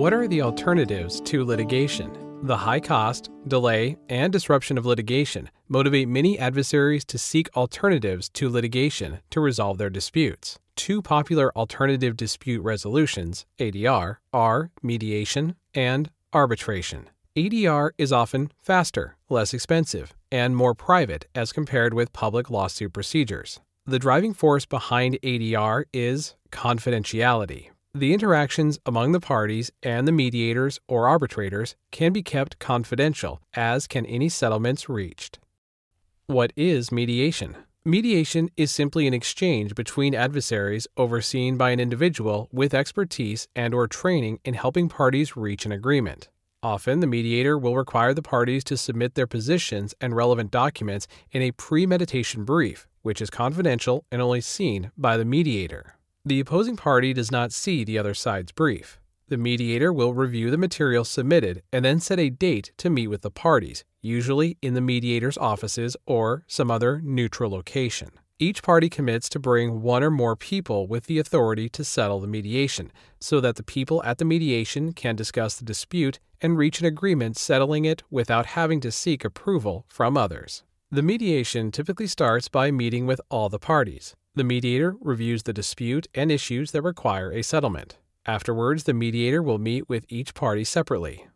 What are the alternatives to litigation? The high cost, delay, and disruption of litigation motivate many adversaries to seek alternatives to litigation to resolve their disputes. Two popular alternative dispute resolutions, ADR, are mediation and arbitration. ADR is often faster, less expensive, and more private as compared with public lawsuit procedures. The driving force behind ADR is confidentiality. The interactions among the parties and the mediators or arbitrators can be kept confidential, as can any settlements reached. What is mediation? Mediation is simply an exchange between adversaries overseen by an individual with expertise and or training in helping parties reach an agreement. Often, the mediator will require the parties to submit their positions and relevant documents in a pre-mediation brief, which is confidential and only seen by the mediator. The opposing party does not see the other side's brief. The mediator will review the material submitted and then set a date to meet with the parties, usually in the mediator's offices or some other neutral location. Each party commits to bring one or more people with the authority to settle the mediation, so that the people at the mediation can discuss the dispute and reach an agreement settling it without having to seek approval from others. The mediation typically starts by meeting with all the parties. The mediator reviews the dispute and issues that require a settlement. Afterwards, the mediator will meet with each party separately.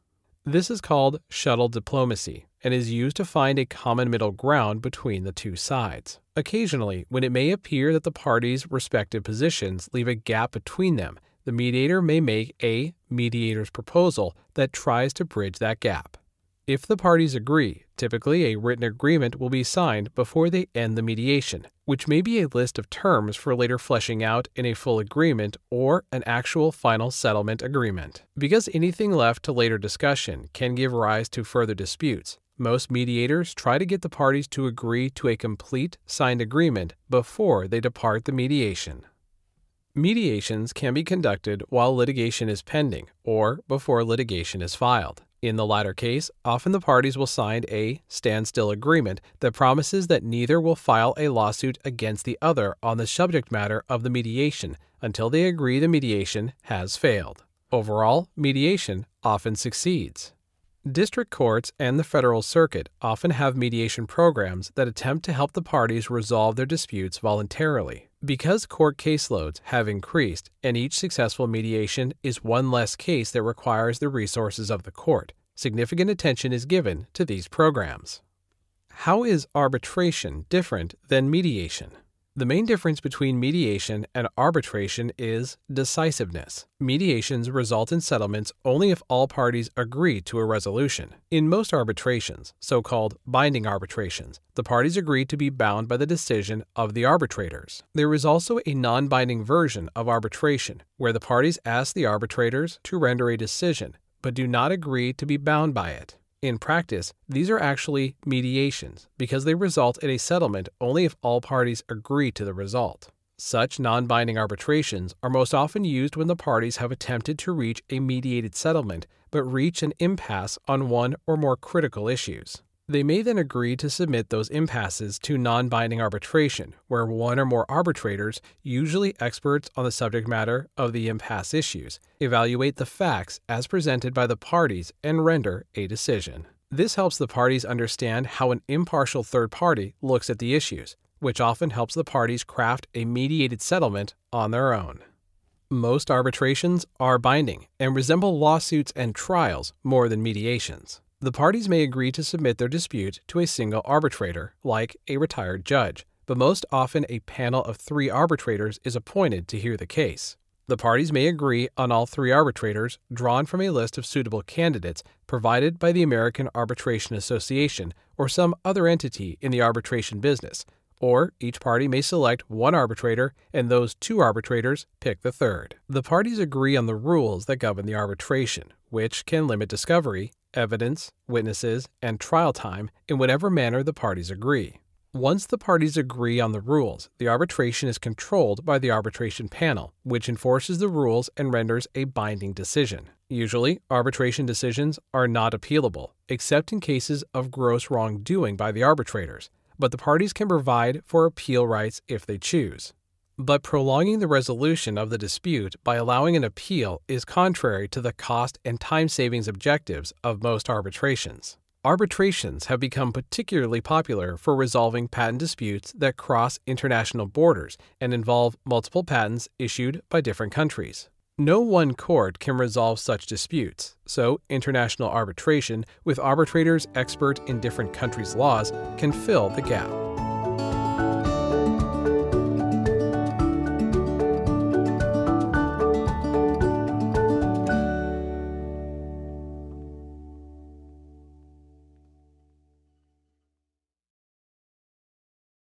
This is called shuttle diplomacy and is used to find a common middle ground between the two sides. Occasionally, when it may appear that the parties' respective positions leave a gap between them, the mediator may make a mediator's proposal that tries to bridge that gap. If the parties agree, typically a written agreement will be signed before they end the mediation, which may be a list of terms for later fleshing out in a full agreement or an actual final settlement agreement. Because anything left to later discussion can give rise to further disputes, most mediators try to get the parties to agree to a complete signed agreement before they depart the mediation. Mediations can be conducted while litigation is pending or before litigation is filed. In the latter case, often the parties will sign a standstill agreement that promises that neither will file a lawsuit against the other on the subject matter of the mediation until they agree the mediation has failed. Overall, mediation often succeeds. District courts and the federal circuit often have mediation programs that attempt to help the parties resolve their disputes voluntarily. Because court caseloads have increased, and each successful mediation is one less case that requires the resources of the court, significant attention is given to these programs. How is arbitration different than mediation? The main difference between mediation and arbitration is decisiveness. Mediations result in settlements only if all parties agree to a resolution. In most arbitrations, so called binding arbitrations, the parties agree to be bound by the decision of the arbitrators. There is also a non binding version of arbitration, where the parties ask the arbitrators to render a decision, but do not agree to be bound by it. In practice, these are actually mediations because they result in a settlement only if all parties agree to the result. Such non binding arbitrations are most often used when the parties have attempted to reach a mediated settlement but reach an impasse on one or more critical issues. They may then agree to submit those impasses to non binding arbitration, where one or more arbitrators, usually experts on the subject matter of the impasse issues, evaluate the facts as presented by the parties and render a decision. This helps the parties understand how an impartial third party looks at the issues, which often helps the parties craft a mediated settlement on their own. Most arbitrations are binding and resemble lawsuits and trials more than mediations. The parties may agree to submit their dispute to a single arbitrator, like a retired judge, but most often a panel of three arbitrators is appointed to hear the case. The parties may agree on all three arbitrators, drawn from a list of suitable candidates provided by the American Arbitration Association or some other entity in the arbitration business, or each party may select one arbitrator and those two arbitrators pick the third. The parties agree on the rules that govern the arbitration, which can limit discovery, evidence, witnesses, and trial time in whatever manner the parties agree. Once the parties agree on the rules, the arbitration is controlled by the arbitration panel, which enforces the rules and renders a binding decision. Usually, arbitration decisions are not appealable, except in cases of gross wrongdoing by the arbitrators, but the parties can provide for appeal rights if they choose. But prolonging the resolution of the dispute by allowing an appeal is contrary to the cost and time savings objectives of most arbitrations. Arbitrations have become particularly popular for resolving patent disputes that cross international borders and involve multiple patents issued by different countries. No one court can resolve such disputes, so international arbitration with arbitrators expert in different countries' laws can fill the gap.